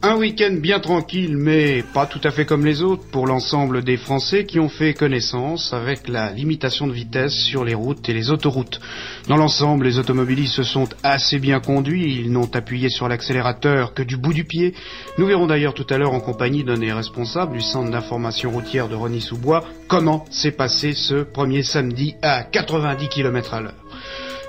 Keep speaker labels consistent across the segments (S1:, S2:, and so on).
S1: Un week-end bien tranquille, mais pas tout à fait comme les autres pour l'ensemble des Français qui ont fait connaissance avec la limitation de vitesse sur les routes et les autoroutes. Dans l'ensemble, les automobilistes se sont assez bien conduits, ils n'ont appuyé sur l'accélérateur que du bout du pied. Nous verrons d'ailleurs tout à l'heure en compagnie d'un des responsables du centre d'information routière de Rony-sous-Bois comment s'est passé ce premier samedi à 90 km à l'heure.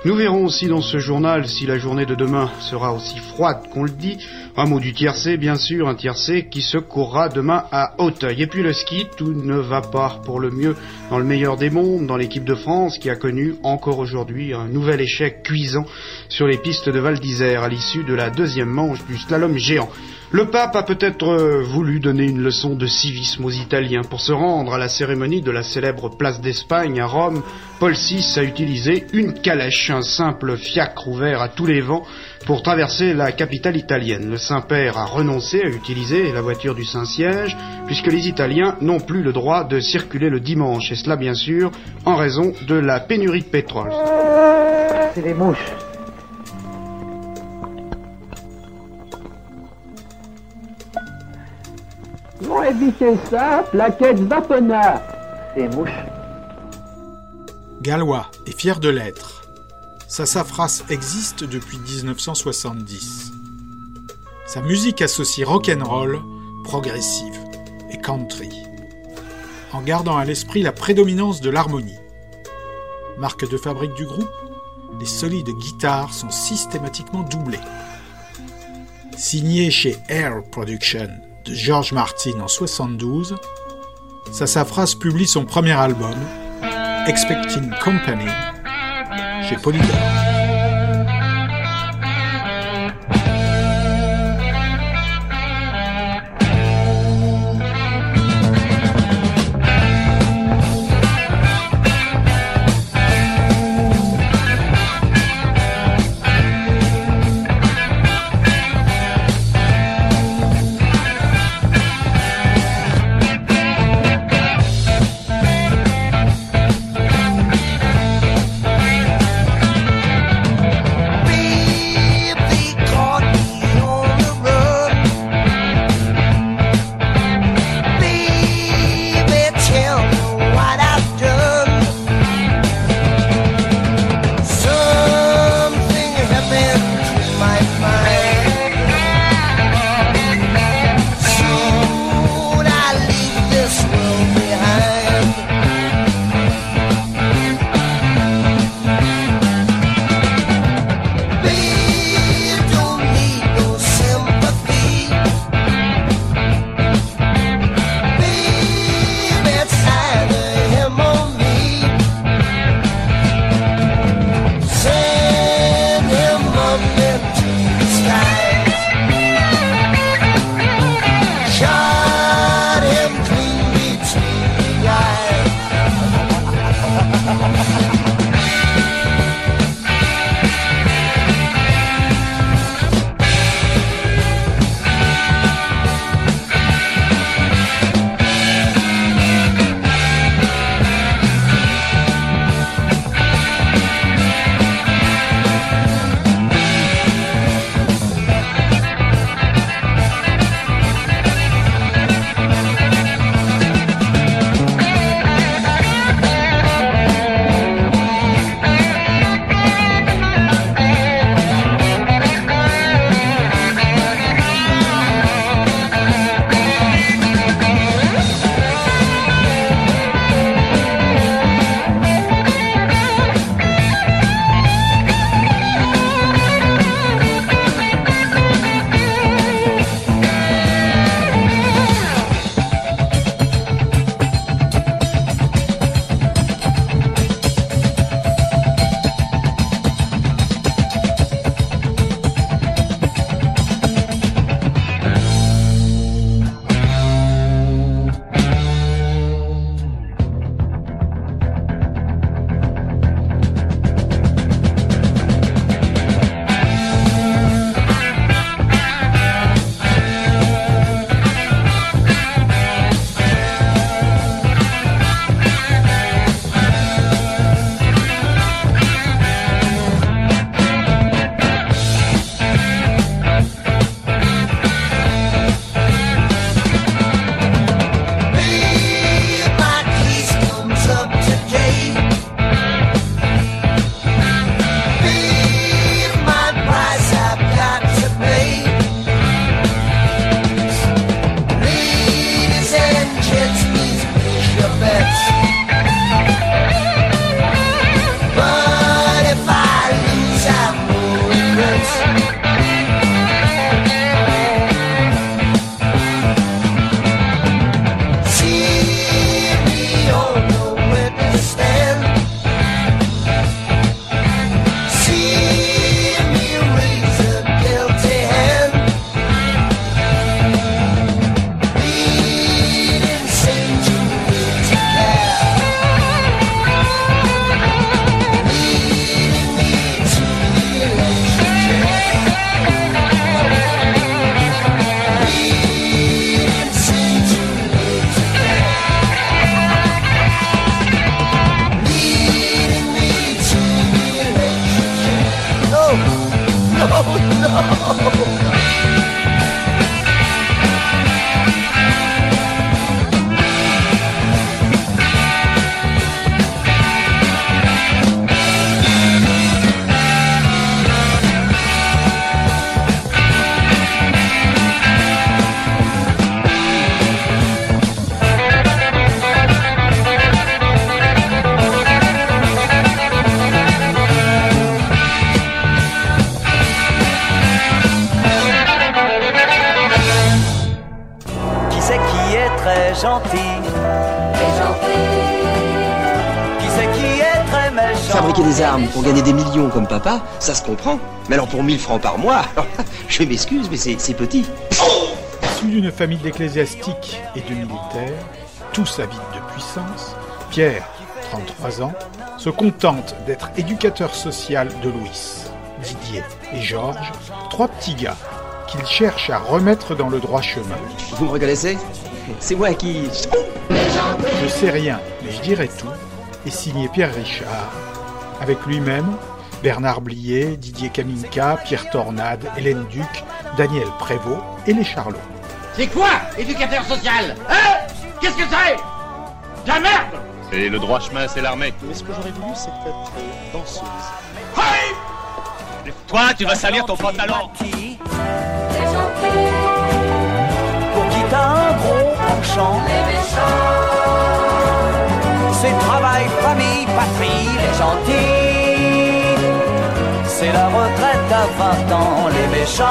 S1: Nous verrons aussi dans ce journal si la journée de demain sera aussi froide qu'on le dit. Un mot du tiercé, bien sûr, un tiercé qui se courra demain à Hauteuil. Et puis le ski, tout ne va pas pour le mieux dans le meilleur des mondes, dans l'équipe de France qui a connu encore aujourd'hui un nouvel échec cuisant sur les pistes de Val d'Isère à l'issue de la deuxième manche du slalom géant. Le pape a peut-être euh, voulu donner une leçon de civisme aux Italiens. Pour se rendre à la cérémonie de la célèbre place d'Espagne à Rome, Paul VI a utilisé une calèche, un simple fiacre ouvert à tous les vents pour traverser la capitale italienne. Le Saint-Père a renoncé à utiliser la voiture du Saint-Siège puisque les Italiens n'ont plus le droit de circuler le dimanche et cela bien sûr en raison de la pénurie de pétrole.
S2: C'est des mouches. Vont éviter ça, plaquette Vapona. Ces mouches.
S3: Gallois est fier de l'être. Sassafras existe depuis 1970. Sa musique associe rock'n'roll, progressive et country, en gardant à l'esprit la prédominance de l'harmonie. Marque de fabrique du groupe, les solides guitares sont systématiquement doublées. Signé chez Air Production de George Martin en 72, Sassafras publie son premier album, Expecting Company, chez Polydor.
S4: Des armes pour gagner des millions comme papa, ça se comprend. Mais alors pour 1000 francs par mois, je m'excuse, mais c'est petit.
S3: Issu d'une famille d'ecclésiastiques et de militaires, tous avides de puissance, Pierre, 33 ans, se contente d'être éducateur social de Louis, Didier et Georges, trois petits gars qu'il cherche à remettre dans le droit chemin.
S4: Vous me reconnaissez? C'est moi qui...
S3: Je sais rien, mais je dirai tout, est signé Pierre Richard, avec lui-même Bernard Blier, Didier Kaminka, Pierre Tornade, Hélène Duc, Daniel Prévost et les Charlots.
S5: C'est quoi, éducateur social Hein? Qu'est-ce que c'est? La merde!
S6: Et le droit chemin, c'est l'armée.
S7: Mais ce que j'aurais voulu, c'est être danseuse.
S6: Hey! Toi, tu vas salir ton pantalon.
S8: Pour qui t'as un gros penchant. Les méchants C'est travail, famille, gentils C'est la retraite à 20 ans, les méchants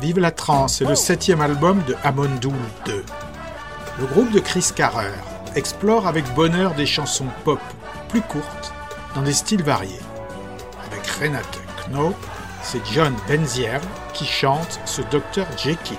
S3: Vive la trance est le septième album de Amondoul 2. Le groupe de Chris Carrer explore avec bonheur des chansons pop plus courtes dans des styles variés. Avec Renate Knoop, c'est John Benzier qui chante ce Dr Jekyll.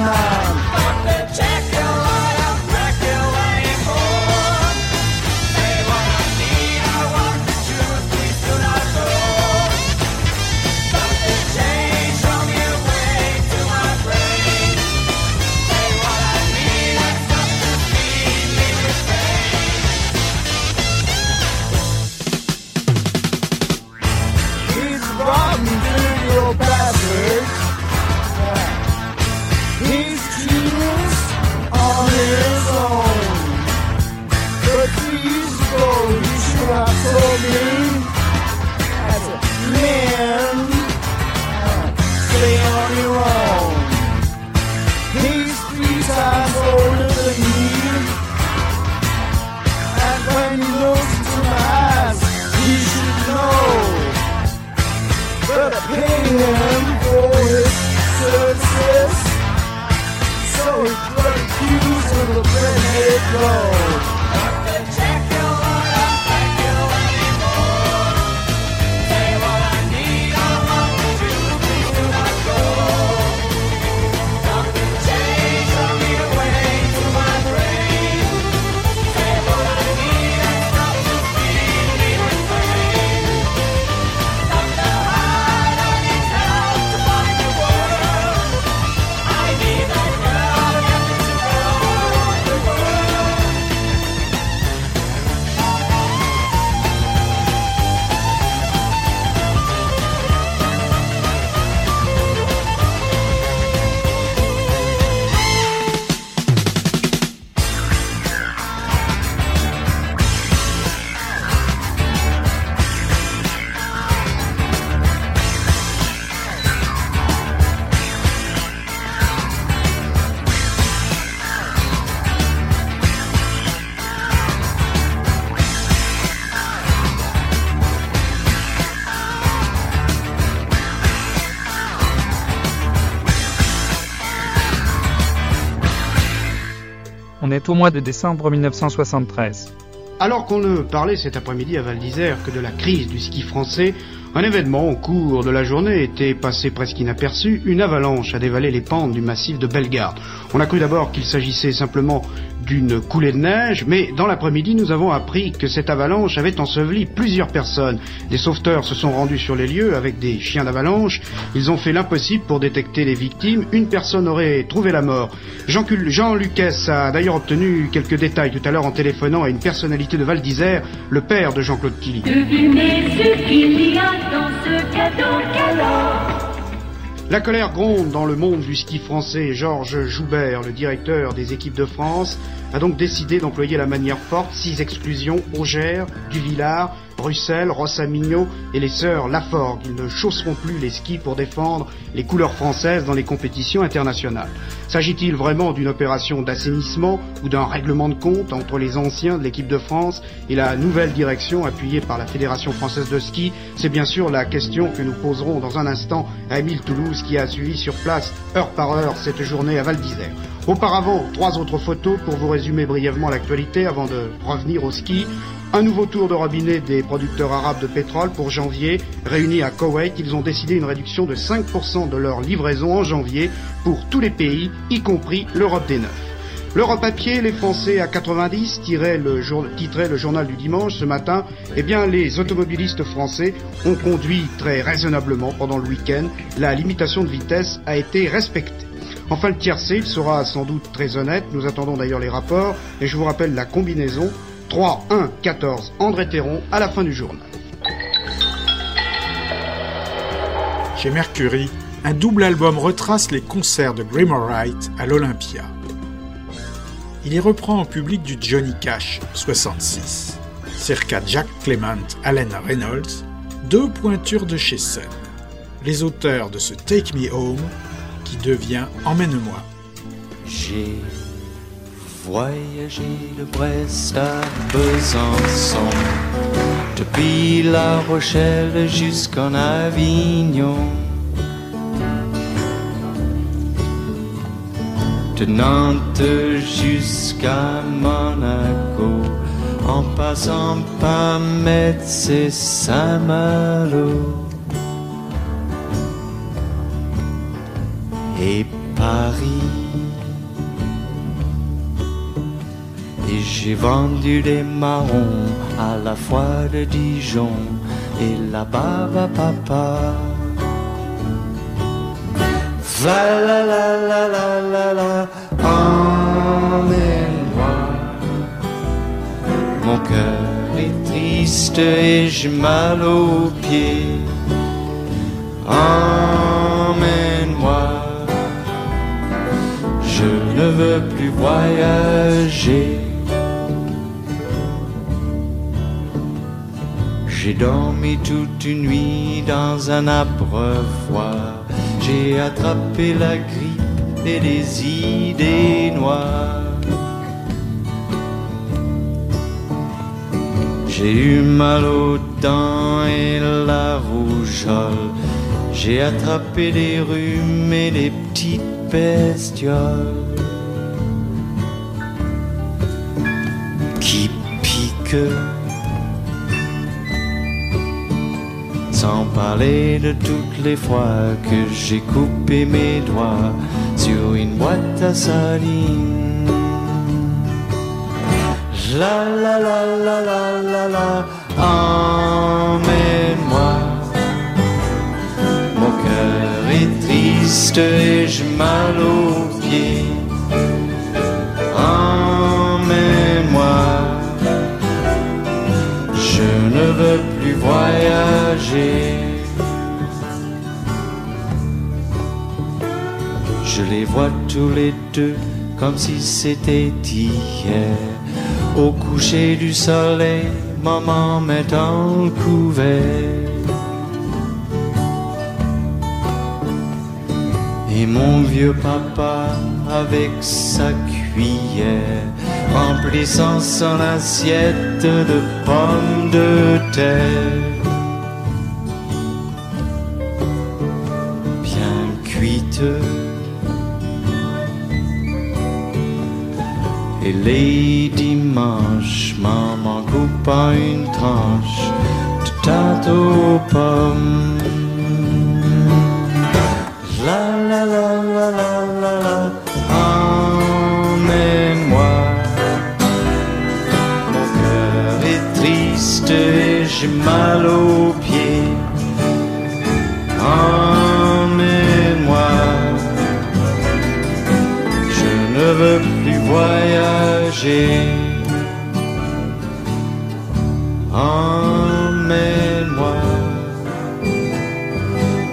S9: and have told
S10: mois de décembre 1973.
S1: Alors qu'on ne parlait cet après-midi à Val d'Isère que de la crise du ski français, Un événement au cours de la journée était passé presque inaperçu, une avalanche a dévalé les pentes du massif de Bellegarde. On a cru d'abord qu'il s'agissait simplement d'une coulée de neige, mais dans l'après-midi, nous avons appris que cette avalanche avait enseveli plusieurs personnes. Des sauveteurs se sont rendus sur les lieux avec des chiens d'avalanche. Ils ont fait l'impossible pour détecter les victimes. Une personne aurait trouvé la mort. Jean, Lucas a d'ailleurs obtenu quelques détails tout à l'heure en téléphonant à une personnalité de Val d'Isère, le père de Jean-Claude Killy. La colère gronde dans le monde du ski français. Georges Joubert, le directeur des équipes de France, a donc décidé d'employer la manière forte, six exclusions, Augère, Duvillard, Bruxelles, Rossamigno et les sœurs Laforgue. Ils ne chausseront plus les skis pour défendre les couleurs françaises dans les compétitions internationales. S'agit-il vraiment d'une opération d'assainissement ou d'un règlement de compte entre les anciens de l'équipe de France et la nouvelle direction appuyée par la Fédération française de ski? C'est bien sûr la question que nous poserons dans un instant à Émile Toulouse qui a suivi sur place heure par heure cette journée à Val d'Isère. Auparavant, trois autres photos pour vous résumer brièvement l'actualité avant de revenir au ski. Un nouveau tour de robinet des producteurs arabes de pétrole pour janvier. Réunis à Koweït, ils ont décidé une réduction de 5% de leur livraison en janvier pour tous les pays, y compris l'Europe des Neufs. L'Europe à pied, les Français à 90, tirait le, titrait le journal du dimanche ce matin. Eh bien, les automobilistes français ont conduit très raisonnablement pendant le week-end. La limitation de vitesse a été respectée. Enfin, le tiercé, il sera sans doute très honnête. Nous attendons d'ailleurs les rapports. Et je vous rappelle la combinaison 3, 1, 14, André Théron à la fin du journal.
S3: Chez Mercury, un double album retrace les concerts de Wright à l'Olympia. Il y reprend en public du Johnny Cash 66, circa Jack Clement, Allen Reynolds, deux pointures de chez Sun, les auteurs de ce Take Me Home qui devient Emmène-moi.
S11: J'ai voyager de Brest à Besançon, depuis La Rochelle jusqu'en Avignon. De Nantes jusqu'à Monaco, en passant par Metz et Saint-Malo. Et Paris j'ai vendu des marrons à la fois de Dijon et la bave à papa. Va la la la la la la, emmène-moi. Mon cœur est triste et j'ai mal aux pieds. Emmène-moi. Je ne veux plus voyager. J'ai dormi toute une nuit dans un abreuvoir. J'ai attrapé la grippe et des idées noires. J'ai eu mal aux dents et la rougeole. J'ai attrapé des rhumes et des petites bestioles qui piquent. Sans parler de toutes les fois que j'ai coupé mes doigts sur une boîte à sardines. La la la la la la la, emmène-moi. Mon cœur est triste et j'ai mal aux pieds. Emmène-moi. Je ne veux plus voyager. Je les vois tous les deux comme si c'était hier. Au coucher du soleil, maman met dans le couvert. Et mon vieux papa avec sa cuillère remplissant son assiette de pommes de terre. Et les dimanches, maman coupa une tranche de tarte aux pommes. La la la la la la la, emmène-moi. Mon cœur est triste et j'ai mal au berger. Emmène-moi,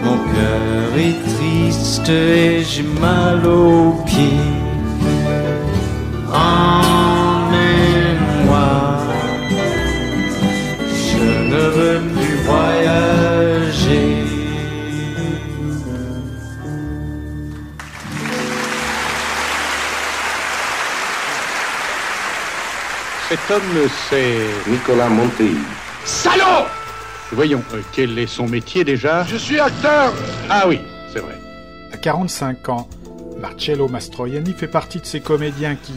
S11: mon cœur est triste et
S12: j'ai mal aux pieds. Homme, c'est...
S13: Nicolas Montey.
S12: Salaud Voyons, euh, quel est son métier déjà?
S13: Je suis acteur
S12: Ah oui, c'est vrai.
S3: À 45 ans, Marcello Mastroianni fait partie de ces comédiens qui,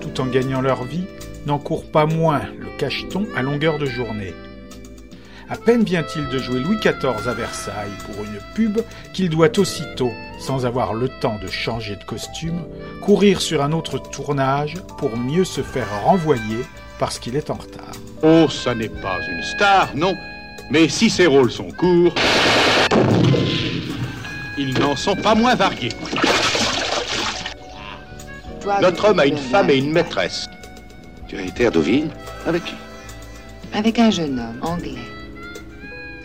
S3: tout en gagnant leur vie, n'encourent pas moins le cacheton à longueur de journée. À peine vient-il de jouer Louis XIV à Versailles pour une pub qu'il doit aussitôt, sans avoir le temps de changer de costume, courir sur un autre tournage pour mieux se faire renvoyer parce qu'il est en retard.
S12: Oh, ça n'est pas une star, non. Mais si ses rôles sont courts, ils n'en sont pas moins variés.
S13: Notre homme a une femme et une maîtresse. Tu as été à Deauville Avec qui
S14: Avec un jeune homme anglais,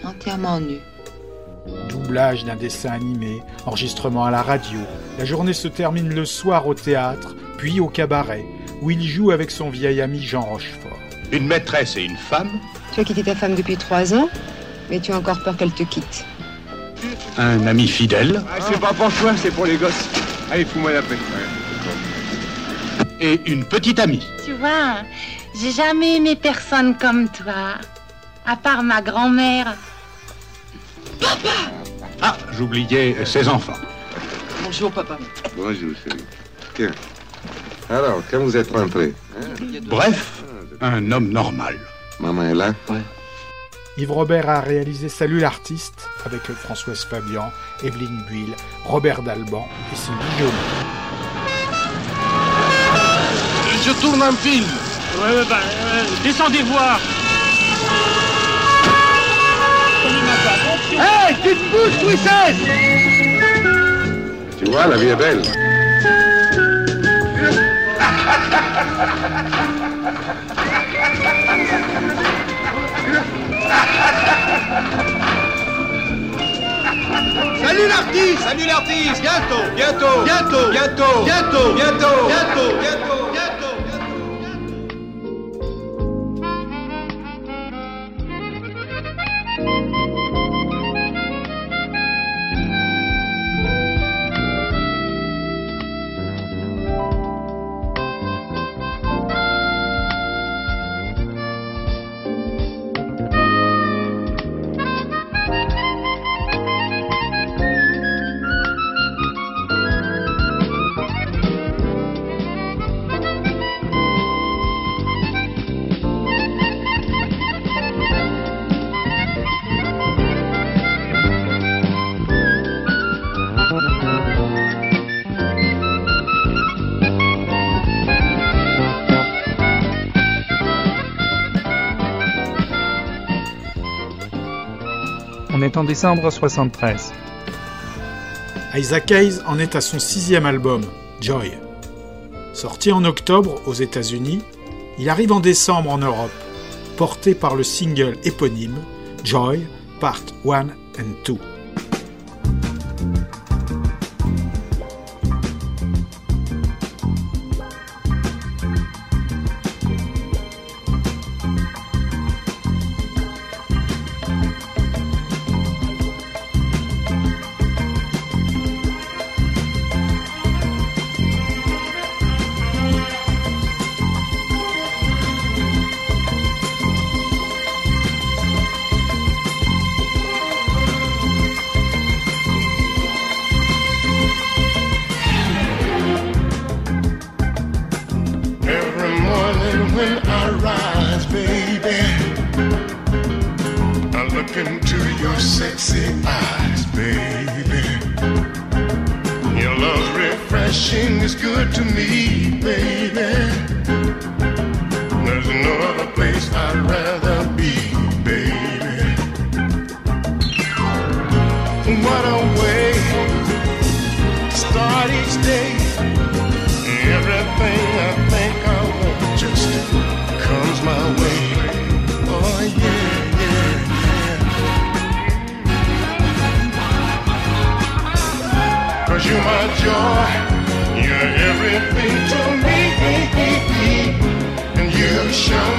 S14: entièrement nu.
S3: Doublage d'un dessin animé, enregistrement à la radio. La journée se termine le soir au théâtre, puis au cabaret, où il joue avec son vieil ami Jean Rochefort.
S12: Une maîtresse et une femme
S14: Tu as quitté ta femme depuis trois ans, mais tu as encore peur qu'elle te quitte.
S12: Un ami fidèle
S13: ah, C'est pas pour toi, c'est pour les gosses. Allez, fous-moi la paix.
S12: Et une petite amie.
S15: Tu vois, j'ai jamais aimé personne comme toi, à part ma grand-mère.
S12: Papa Ah, j'oubliais ses enfants.
S16: Bonjour, papa.
S13: Bonjour, chérie. Tiens. Alors, quand vous êtes rentré?
S12: Bref, un homme normal.
S13: Maman est là?
S16: Ouais.
S3: Yves Robert a réalisé Salut l'artiste avec Françoise Fabian, Evelyne Buil, Robert Dalban et Sylvie Joly.
S13: Je tourne un film.
S17: Ouais, ouais, bah, euh, descendez voir.
S5: Hé, hey, tu te bouges, Louis XVI
S13: Tu vois, la vie est belle.
S5: Salut l'artiste. Salut l'artiste. Bientôt Bientôt. Bientôt. Bientôt Bientôt Bientôt Bientôt. Bientôt Bientôt
S10: en décembre 73.
S3: Isaac Hayes en est à son sixième album, Joy. Sorti en octobre aux États-Unis, il arrive en décembre en Europe, porté par le single éponyme Joy Part 1 and 2.
S18: Cause you're my joy. You're everything to me. And you show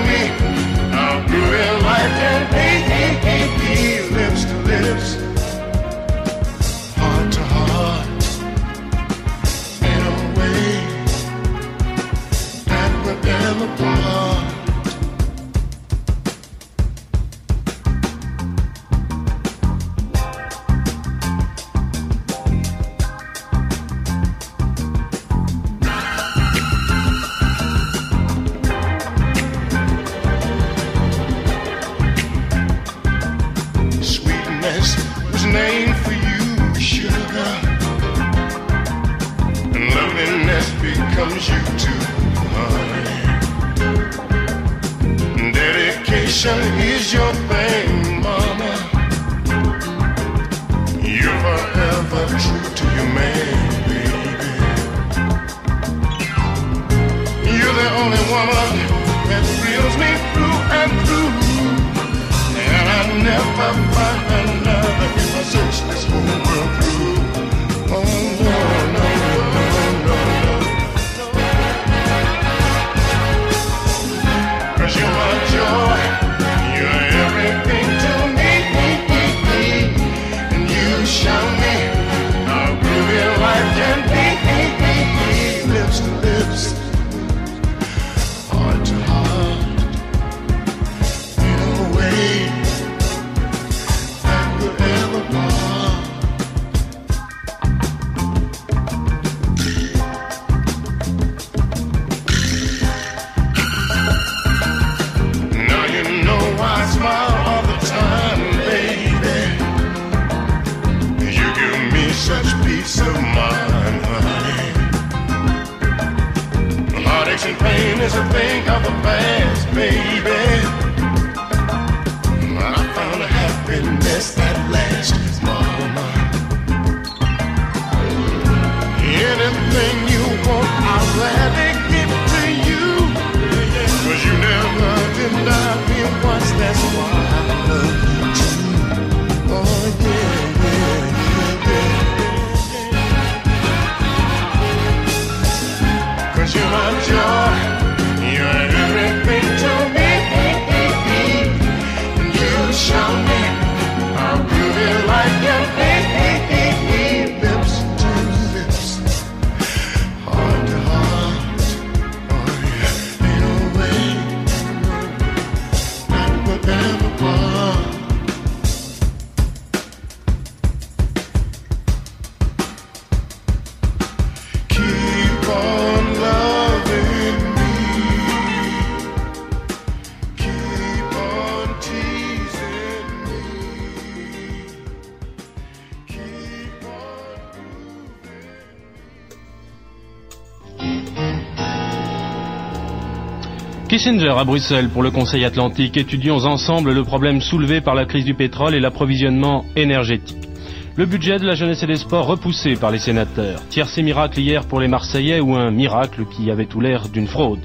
S19: Kissinger à Bruxelles pour le Conseil Atlantique. Étudions ensemble le problème soulevé par la crise du pétrole et l'approvisionnement énergétique. Le budget de la jeunesse et des sports repoussé par les sénateurs. Tiercé miracle hier pour les Marseillais ou un miracle qui avait tout l'air d'une fraude.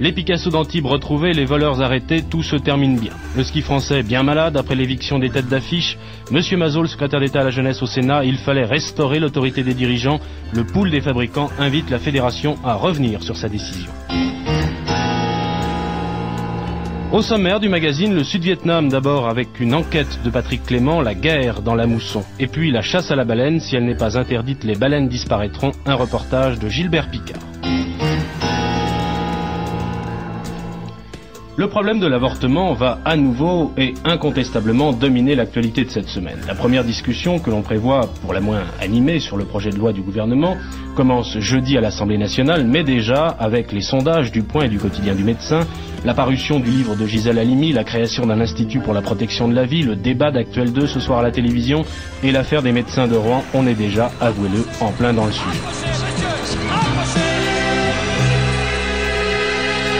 S19: Les Picasso d'Antibes retrouvés, les voleurs arrêtés, tout se termine bien. Le ski français bien malade après l'éviction des têtes d'affiche. Monsieur Mazot, le secrétaire d'État à la jeunesse au Sénat, il fallait restaurer l'autorité des dirigeants. Le pool des fabricants invite la fédération à revenir sur sa décision. Au sommaire du magazine, le Sud-Vietnam d'abord avec une enquête de Patrick Clément, la guerre dans la mousson. Et puis la chasse à la baleine, si elle n'est pas interdite, les baleines disparaîtront. Un reportage de Gilbert Picard. Le problème de l'avortement va à nouveau et incontestablement dominer l'actualité de cette semaine. La première discussion que l'on prévoit, pour la moins animée, sur le projet de loi du gouvernement commence jeudi à l'Assemblée nationale, mais déjà avec les sondages du Point et du quotidien du médecin, la parution du livre de Gisèle Halimi, la création d'un institut pour la protection de la vie, le débat d'Actuel 2 ce soir à la télévision et l'affaire des médecins de Rouen, on est déjà, avouez-le, en plein dans le sujet.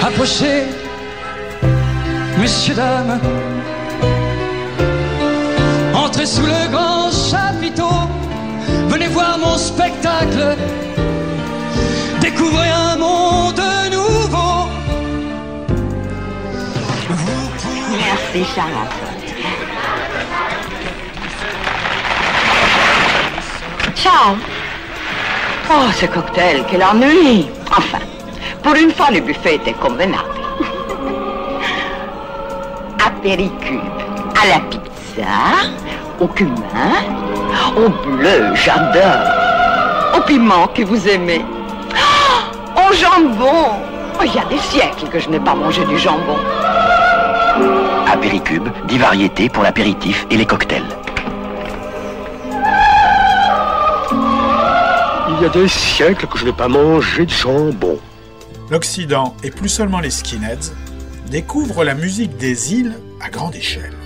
S20: Approchez, messieurs, dames. Entrez sous le grand chapiteau. Venez voir mon spectacle. Découvrez un monde nouveau.
S21: Merci, Charlotte. Charles, Oh, ce cocktail, quel ennui Enfin, pour une fois, le buffet était convenable. Apéricube à la pizza, au cumin, au bleu, j'adore. Au piment que vous aimez. Oh, au jambon Oh, Il y a des siècles que je n'ai pas mangé du jambon.
S22: Apéricube, 10 variétés pour l'apéritif et les cocktails.
S13: Il y a des siècles que je n'ai pas mangé de jambon.
S3: L'Occident, et plus seulement les skinheads, découvrent la musique des îles à grande échelle.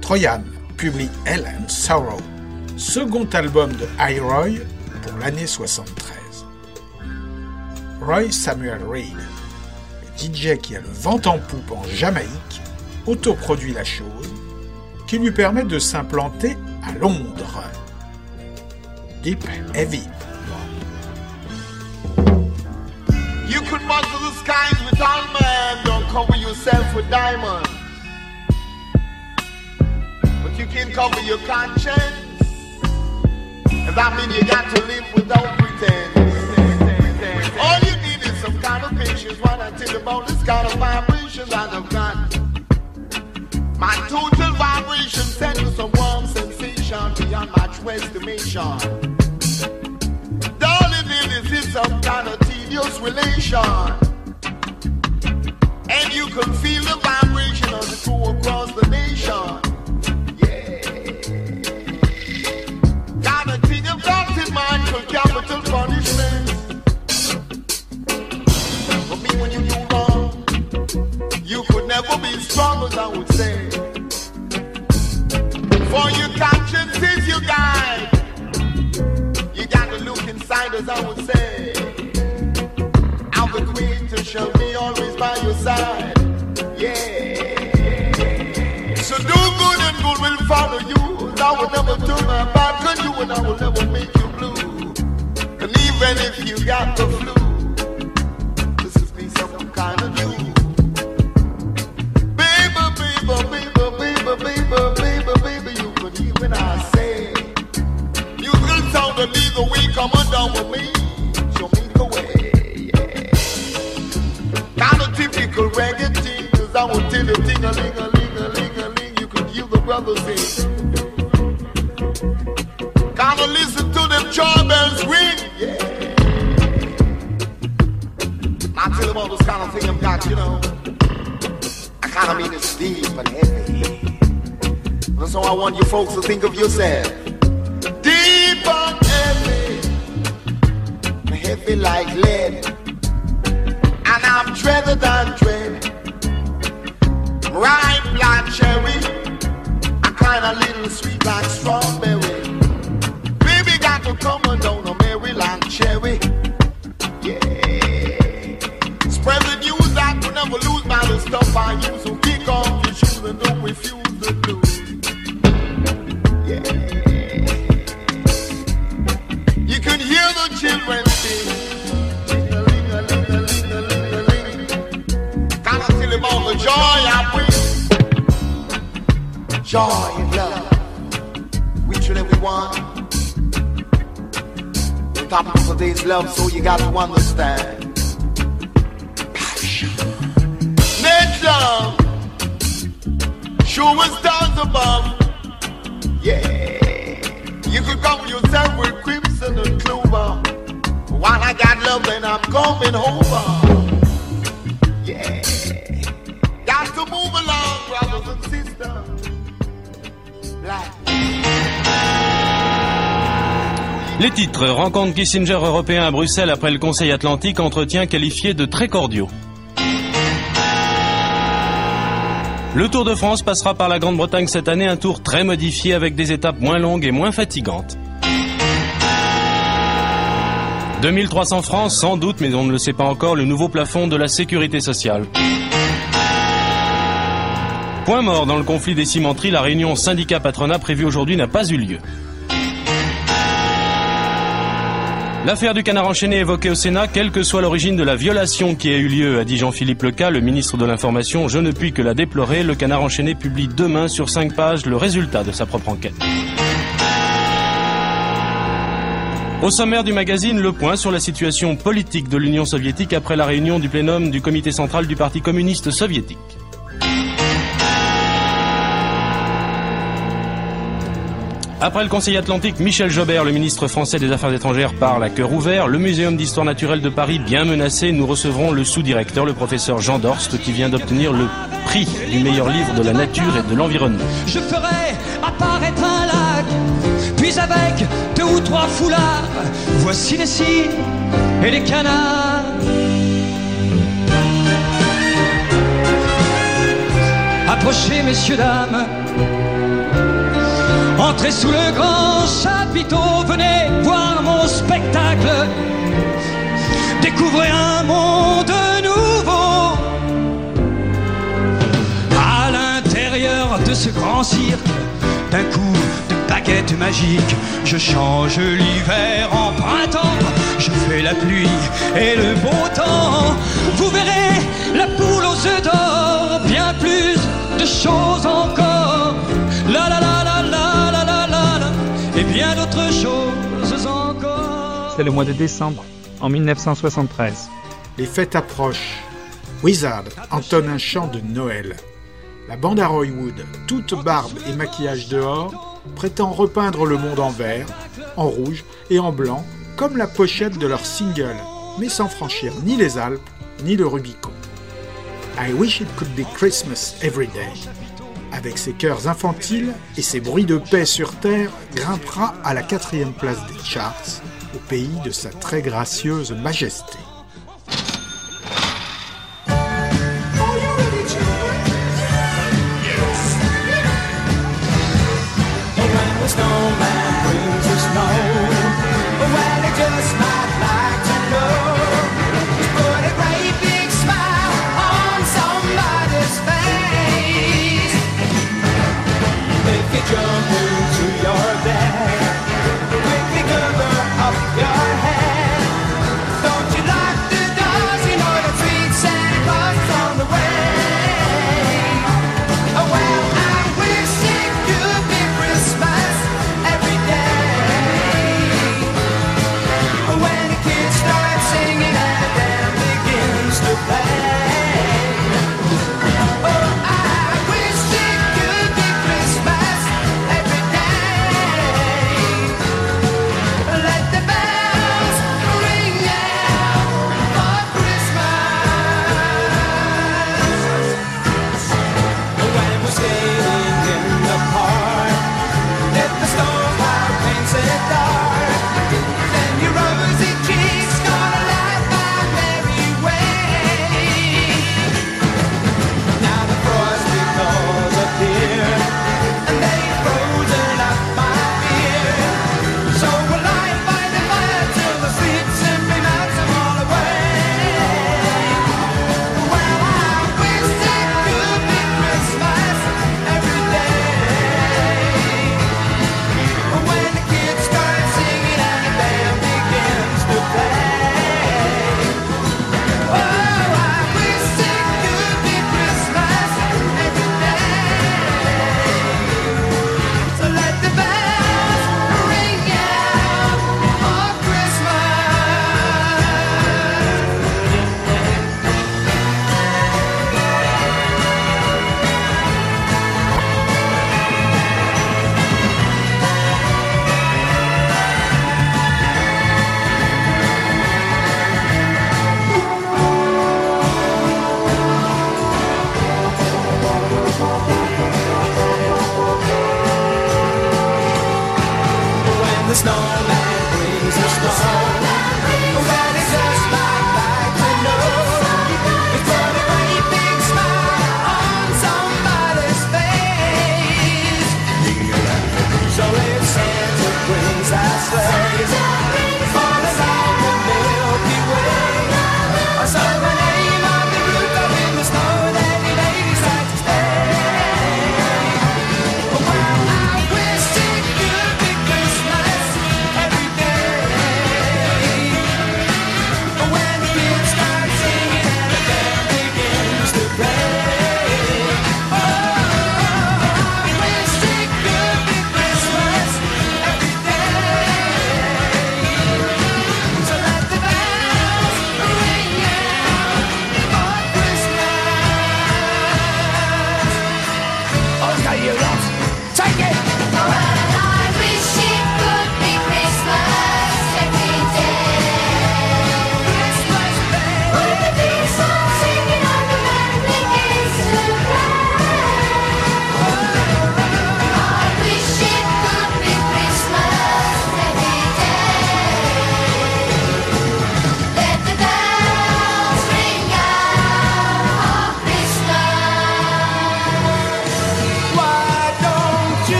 S3: Troyan publie Hell Sorrow, second album de Roy pour l'année 73. Roy Samuel Reid, DJ qui a le vent en poupe en Jamaïque, autoproduit la chose, qui lui permet de s'implanter à Londres. Deep Heavy.
S5: You could the skies with don't cover yourself with diamond. You can cover your conscience. And that means you got to live without pretense. All you need is some kind of patience What I tell about this kind of vibration that I've got. My total vibration sent you some warm sensation beyond my true estimation. Darling, this is some kind of tedious relation. And you can feel the vibration of the crew across the nation. Shall be strong as I would say For you catch it is you die You gotta look inside as I would say I'll be to show me always by your side. Yeah. Will follow you. I will never turn my back on you and I will never make you blue. And even if you got the flu, this is be some kind of you. Baby, baby, baby, baby, baby, baby, baby, you could hear when I say. You still sound a legal way, come on down with me. Show me the way, yeah. Kind of typical reggae thing, cause I will tell you ting a ling a ling brothers sing. Kinda listen to them joy bells ring, yeah. I tell them all this kind of thing I've got, you know. I kinda mean it's deep and heavy. And so I want you folks to think of yourself. Deep and heavy, heavy like lead. And I'm dreaded than dread. A kinda little sweet like strawberry. Joy and love. Reaching everyone. The topic of today's love, so you got to understand. Passion. Nature. Sure as stars above. Yeah. You could cover yourself with crimson and clover. While I got love, then I'm coming over. Yeah. Got to move along, brothers and sisters.
S19: Les titres Rencontre Kissinger européen à Bruxelles après le Conseil Atlantique, entretien qualifié de très cordiaux. Le Tour de France passera par la Grande-Bretagne cette année, un tour très modifié avec des étapes moins longues et moins fatigantes. 2300 francs, sans doute, mais on ne le sait pas encore, le nouveau plafond de la sécurité sociale. Point mort dans le conflit des cimenteries, la réunion syndicat-patronat prévue aujourd'hui n'a pas eu lieu. L'affaire du canard enchaîné évoquée au Sénat, quelle que soit l'origine de la violation qui a eu lieu, a dit Jean-Philippe Leca, le ministre de l'Information, je ne puis que la déplorer. Le canard enchaîné publie demain sur cinq pages le résultat de sa propre enquête. Au sommaire du magazine, le point sur la situation politique de l'Union soviétique après la réunion du plénum du comité central du Parti communiste soviétique. Après le Conseil atlantique, Michel Jobert, le ministre français des Affaires étrangères, parle à cœur ouvert. Le Muséum d'histoire naturelle de Paris, bien menacé, nous recevrons le sous-directeur, le professeur Jean Dorst, qui vient d'obtenir le prix du meilleur livre de la nature et de l'environnement.
S20: Je ferai apparaître un lac, puis avec deux ou trois foulards, voici les cygnes et les canards. Approchez, messieurs, dames. Entrez sous le grand chapiteau, venez voir mon spectacle. Découvrez un monde nouveau. À l'intérieur de ce grand cirque, d'un coup de baguette magique, je change l'hiver en printemps. Je fais la pluie et le beau temps. Vous verrez la poule aux œufs d'or, bien plus de choses encore. La la la et bien d'autres choses encore.
S10: C'est le mois de décembre, en 1973.
S23: Les fêtes approchent. Wizard entonne un chant de Noël. La bande à Roy Wood, toute barbe et maquillage dehors, prétend repeindre le monde en vert, en rouge et en blanc, comme la pochette de leur single, mais sans franchir ni les Alpes ni le Rubicon. I wish it could be Christmas every day. Avec ses chœurs infantiles et ses bruits de paix sur terre, grimpera à la quatrième place des charts, au pays de sa très gracieuse majesté.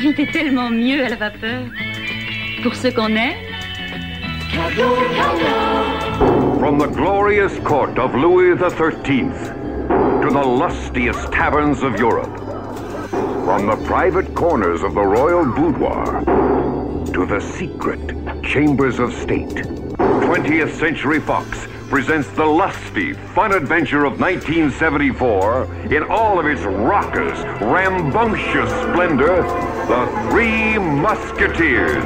S24: Tellement vite tellement mieux à la vapeur. Pour ce qu'on est. Cadeau, cadeau.
S25: From the glorious court of Louis XIII to the lustiest taverns of Europe, from the private corners of the royal boudoir to the secret chambers of state, 20th Century Fox presents the lusty, fun adventure of 1974 in all of its raucous, rambunctious splendor The Three Musketeers.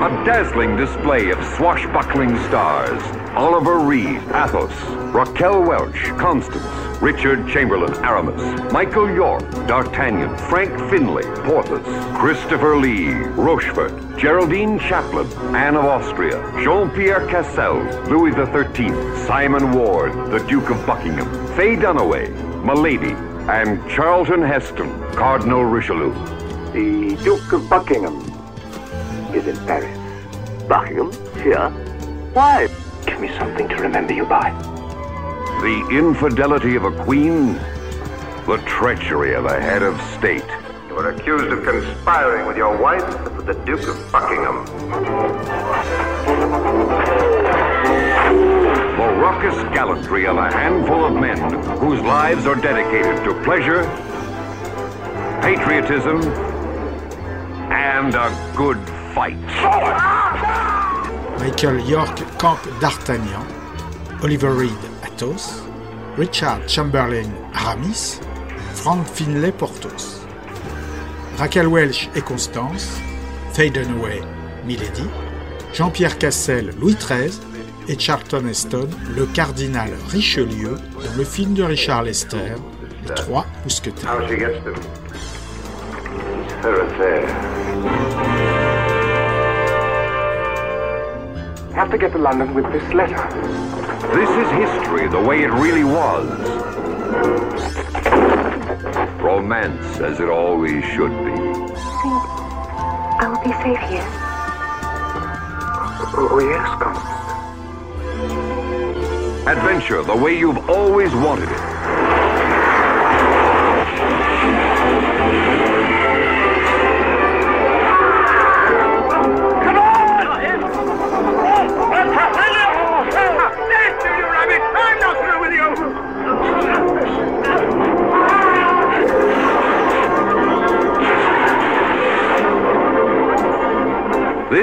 S25: A dazzling display of swashbuckling stars. Oliver Reed, Athos, Raquel Welch, Constance, Richard Chamberlain, Aramis, Michael York, D'Artagnan, Frank Finlay, Porthos, Christopher Lee, Rochefort, Geraldine Chaplin, Anne of Austria, Jean-Pierre Cassel, Louis XIII, Simon Ward, the Duke of Buckingham, Faye Dunaway, Milady, and Charlton Heston, Cardinal Richelieu.
S26: The Duke of Buckingham is in Paris.
S22: Buckingham? Here? Why? Give me something to remember you by.
S25: The infidelity of a queen, the treachery of a head of state.
S26: You are accused of conspiring with your wife with the Duke of Buckingham.
S25: The raucous gallantry of a handful of men whose lives are dedicated to pleasure, patriotism, and a good fight.
S3: Michael York campe D'Artagnan, Oliver Reed Athos, Richard Chamberlain Aramis, Frank Finlay Porthos, Raquel Welch et Constance, Faye Dunaway Milady, Jean-Pierre Cassel Louis XIII et Charlton Heston le cardinal Richelieu dans le film de Richard Lester, Les Trois Mousquetaires.
S22: Have to get to London with this letter.
S25: This is history the way it really was. Romance as it always should be.
S27: Think I will be safe here.
S26: Oh, yes, Constance.
S25: Adventure the way you've always wanted it.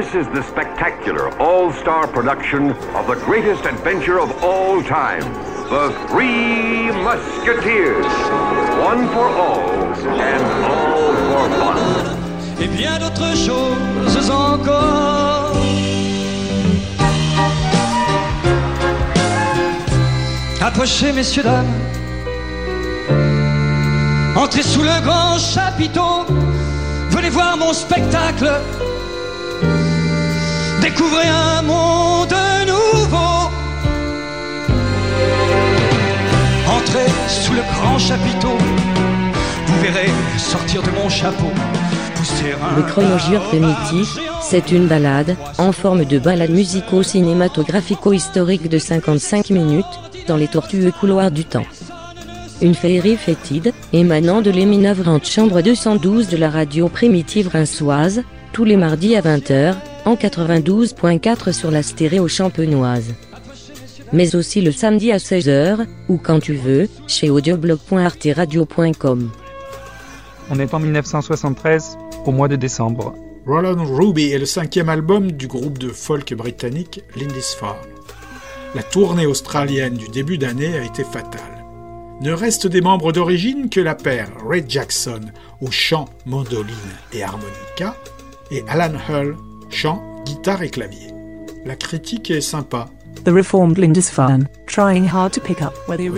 S25: This is the spectacular all-star production of the greatest adventure of all time. The Three Musketeers. One for all and all for fun.
S20: et bien d'autres choses encore. Approchez, messieurs, dames. Entrez sous le grand chapiteau. Venez voir mon spectacle. Découvrez un monde nouveau. Entrez sous le grand chapiteau. Vous verrez sortir de mon chapeau. pousser un
S28: Le chronogire primitif, c'est une balade, en forme de balade musico-cinématographico-historique de 55 minutes, dans les tortueux couloirs du temps. Une féerie fétide, émanant de l'éminevrante chambre 212 de la radio primitive rinçoise, tous les mardis à 20h, en 92.4 sur la stéréo champenoise. Mais aussi le samedi à 16h, ou quand tu veux, chez audioblog.arteradio.com.
S10: On est en 1973, au mois de décembre.
S3: Roland Ruby est le cinquième album du groupe de folk britannique Lindisfarne. La tournée australienne du début d'année a été fatale. Ne restent des membres d'origine que la paire Ray Jackson au chant, mandoline et harmonica et Alan Hull, chant, guitare et clavier. La critique est sympa.
S29: The reformed Lindisfarne, trying hard to pick up where the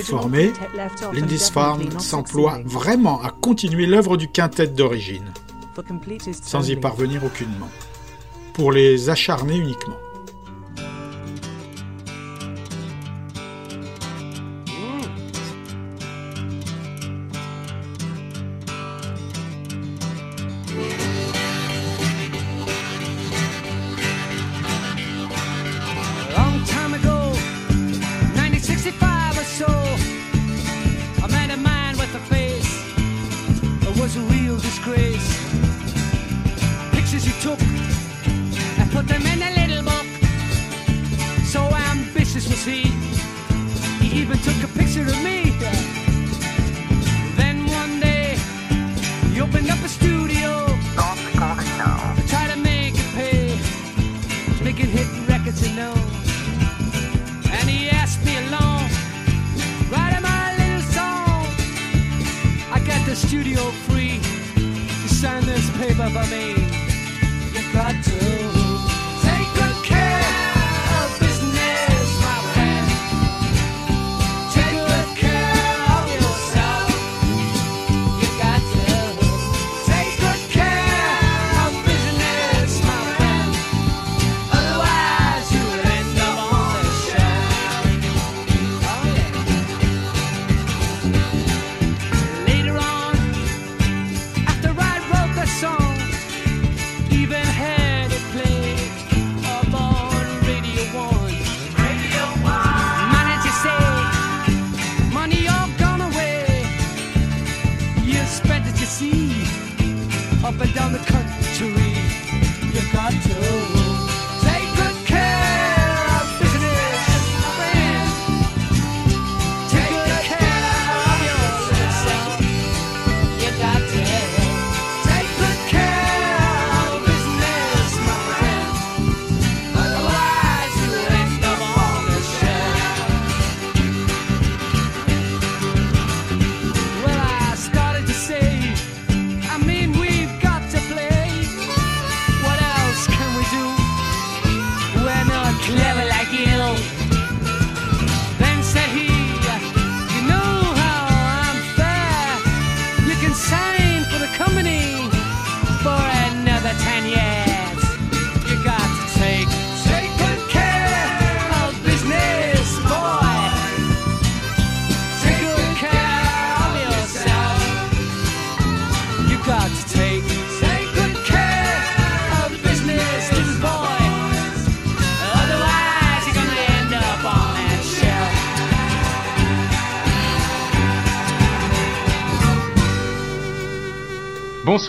S3: Lindisfarne s'emploie vraiment à continuer l'œuvre du quintet d'origine, sans y parvenir aucunement. Pour les acharnés uniquement.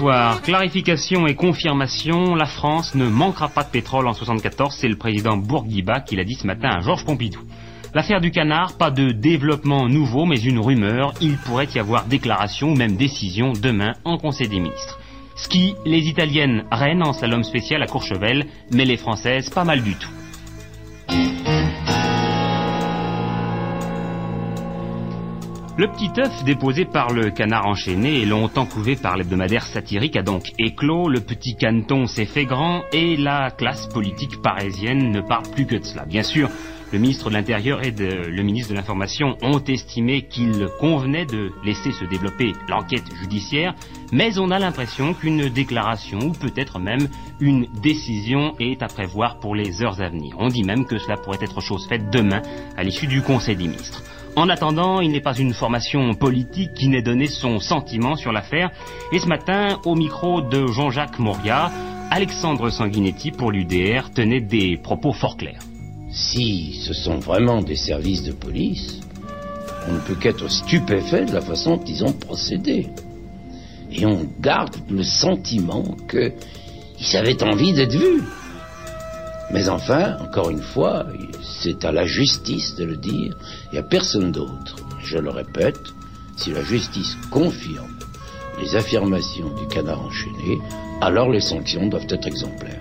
S30: Bonsoir. Clarification et confirmation, la France ne manquera pas de pétrole en 74, c'est le président Bourguiba qui l'a dit ce matin à Georges Pompidou. L'affaire du canard, pas de développement nouveau, mais une rumeur, il pourrait y avoir déclaration ou même décision demain en Conseil des ministres. Ski, les Italiennes reines en slalom spécial à Courchevel, mais les Françaises pas mal du tout. Le petit œuf déposé par le canard enchaîné et longtemps couvé par l'hebdomadaire satirique a donc éclos, le petit canton s'est fait grand et la classe politique parisienne ne parle plus que de cela. Bien sûr, le ministre de l'Intérieur et le ministre de l'Information ont estimé qu'il convenait de laisser se développer l'enquête judiciaire, mais on a l'impression qu'une déclaration ou peut-être même une décision est à prévoir pour les heures à venir. On dit même que cela pourrait être chose faite demain à l'issue du Conseil des ministres. En attendant, il n'est pas une formation politique qui n'ait donné son sentiment sur l'affaire. Et ce matin, au micro de Jean-Jacques Moria, Alexandre Sanguinetti pour l'UDR tenait des propos fort clairs.
S31: Si ce sont vraiment des services de police, on ne peut qu'être stupéfait de la façon dont ils ont procédé. Et on garde le sentiment qu'ils avaient envie d'être vus. Mais enfin, encore une fois, c'est à la justice de le dire et à personne d'autre. Je le répète, si la justice confirme les affirmations du canard enchaîné, alors les sanctions doivent être exemplaires.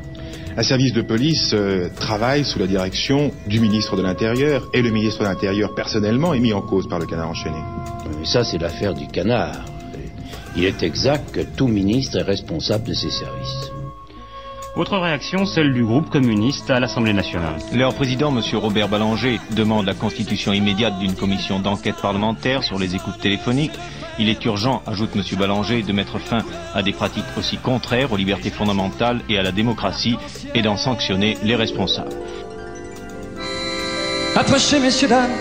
S32: Un service de police euh, travaille sous la direction du ministre de l'Intérieur et le ministre de l'Intérieur personnellement est mis en cause par le canard enchaîné.
S31: Mais ça, c'est l'affaire du canard. Il est exact que tout ministre est responsable de ses services.
S30: Autre réaction, celle du groupe communiste à l'Assemblée nationale.
S33: Leur président, M. Robert Ballanger, demande la constitution immédiate d'une commission d'enquête parlementaire sur les écoutes téléphoniques. Il est urgent, ajoute M. Ballanger, de mettre fin à des pratiques aussi contraires aux libertés fondamentales et à la démocratie et d'en sanctionner les responsables.
S20: Approchez, messieurs, dames.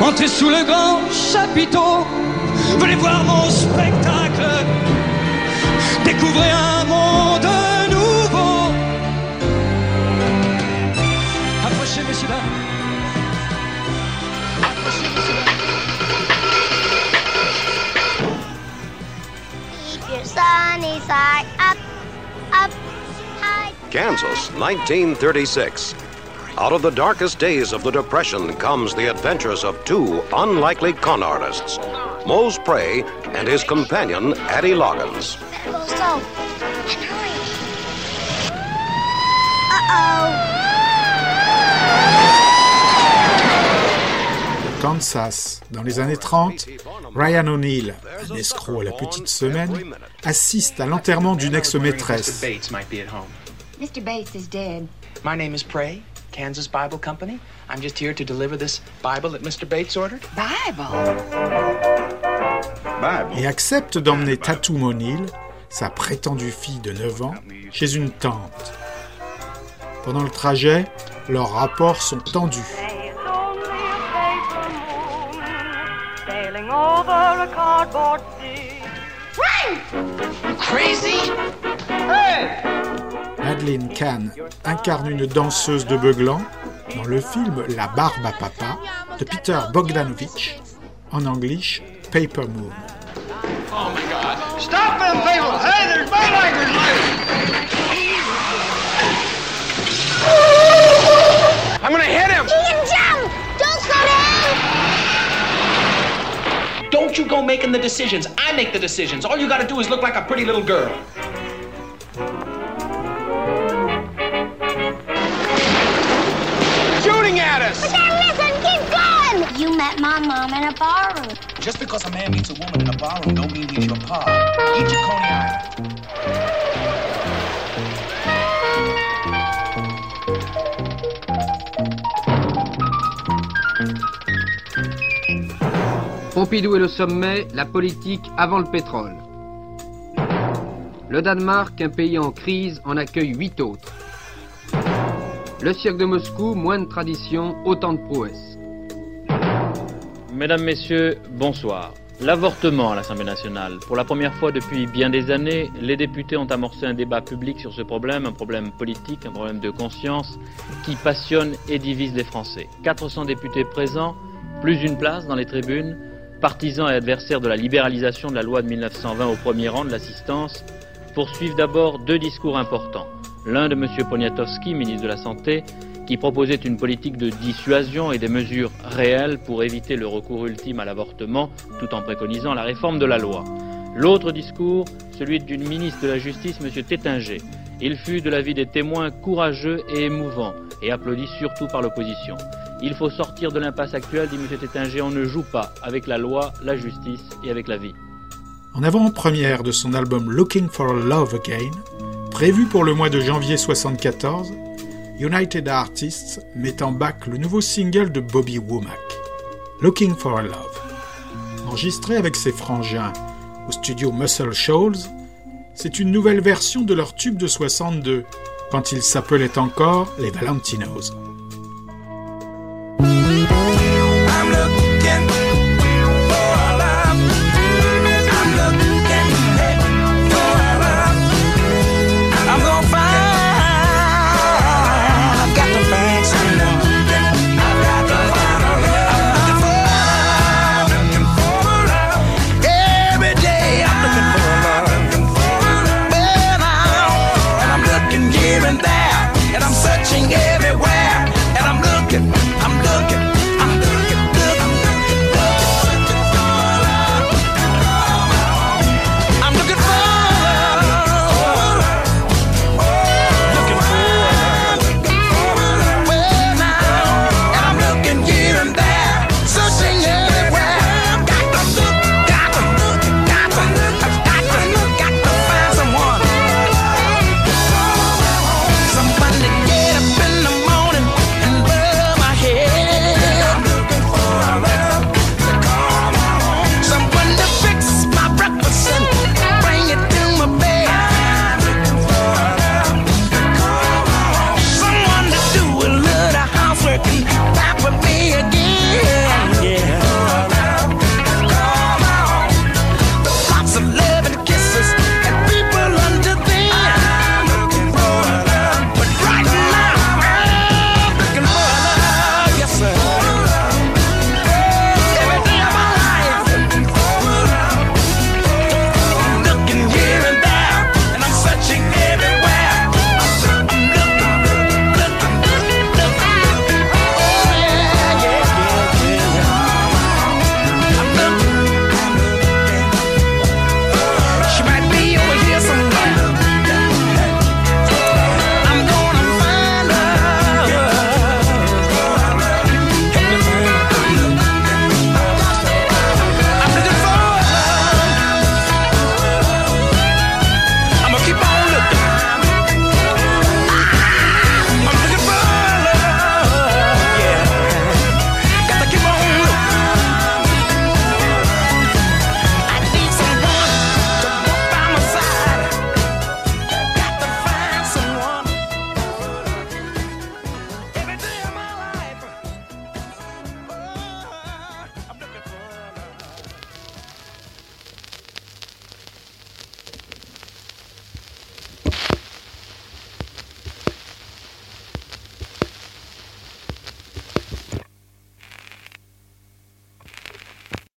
S20: Entrez sous le grand chapiteau. Venez voir mon spectacle. Découvrez un monde nouveau. Approchez, messieurs, dames.
S34: Your sun
S35: side, up, up, high.
S36: Kansas, 1936. Out of the darkest days of the Depression comes the adventures of two unlikely con artists, Mose Prey and his companion, Addie Loggins.
S35: So, hurry. Uh-oh.
S3: Kansas, dans les années 30, Ryan O'Neill, un escroc à la petite semaine, assiste à l'enterrement d'une ex-maîtresse.
S23: Bates might be at home.
S37: Mr. Bates is dead.
S23: My name is Prey, Kansas Bible Company. I'm just here to deliver this Bible that Mr. Bates ordered.
S37: Bible?
S3: Et accepte d'emmener Tatum O'Neill, sa prétendue fille de 9 ans, chez une tante. Pendant le trajet, leurs rapports sont tendus. Madeleine Kahn incarne une danseuse de beuglant dans le film La barbe à papa de Peter Bogdanovich, en anglais Paper Moon.
S8: Oh my god. Stop them people! Hey, there's bootleggers
S23: I'm gonna hit him!
S35: He jump! Don't slow down!
S23: Don't you go making the decisions. I make the decisions. All you gotta do is look like a pretty little girl. Shooting at us!
S35: But then listen, keep going! You met my mom in a barroom.
S23: Just because a man meets a woman in a barroom don't mean he's your pa. Eat your Coney Island.
S38: Pompidou et le sommet, la politique avant le pétrole. Le Danemark, un pays en crise, en accueille huit autres. Le cirque de Moscou, moins de tradition, autant de prouesses.
S39: Mesdames, Messieurs, bonsoir. L'avortement à l'Assemblée nationale. Pour la première fois depuis bien des années, les députés ont amorcé un débat public sur ce problème, un problème politique, un problème de conscience qui passionne et divise les Français. 400 députés présents, plus une place dans les tribunes, partisans et adversaires de la libéralisation de la loi de 1920 au premier rang de l'assistance, poursuivent d'abord deux discours importants. L'un de M. Poniatowski, ministre de la Santé, qui proposait une politique de dissuasion et des mesures réelles pour éviter le recours ultime à l'avortement, tout en préconisant la réforme de la loi. L'autre discours, celui d'une ministre de la Justice, M. Tétinger. Il fut de l'avis des témoins courageux et émouvant, et applaudi surtout par l'opposition. Il faut sortir de l'impasse actuelle, dit M. Tétinger, on ne joue pas avec la loi, la justice et avec la vie.
S3: En avant-première de son album Looking for Love Again, prévu pour le mois de janvier 1974, United Artists met en bac le nouveau single de Bobby Womack, Looking for a Love. Enregistré avec ses frangins au studio Muscle Shoals, c'est une nouvelle version de leur tube de 62, quand ils s'appelaient encore les Valentinos.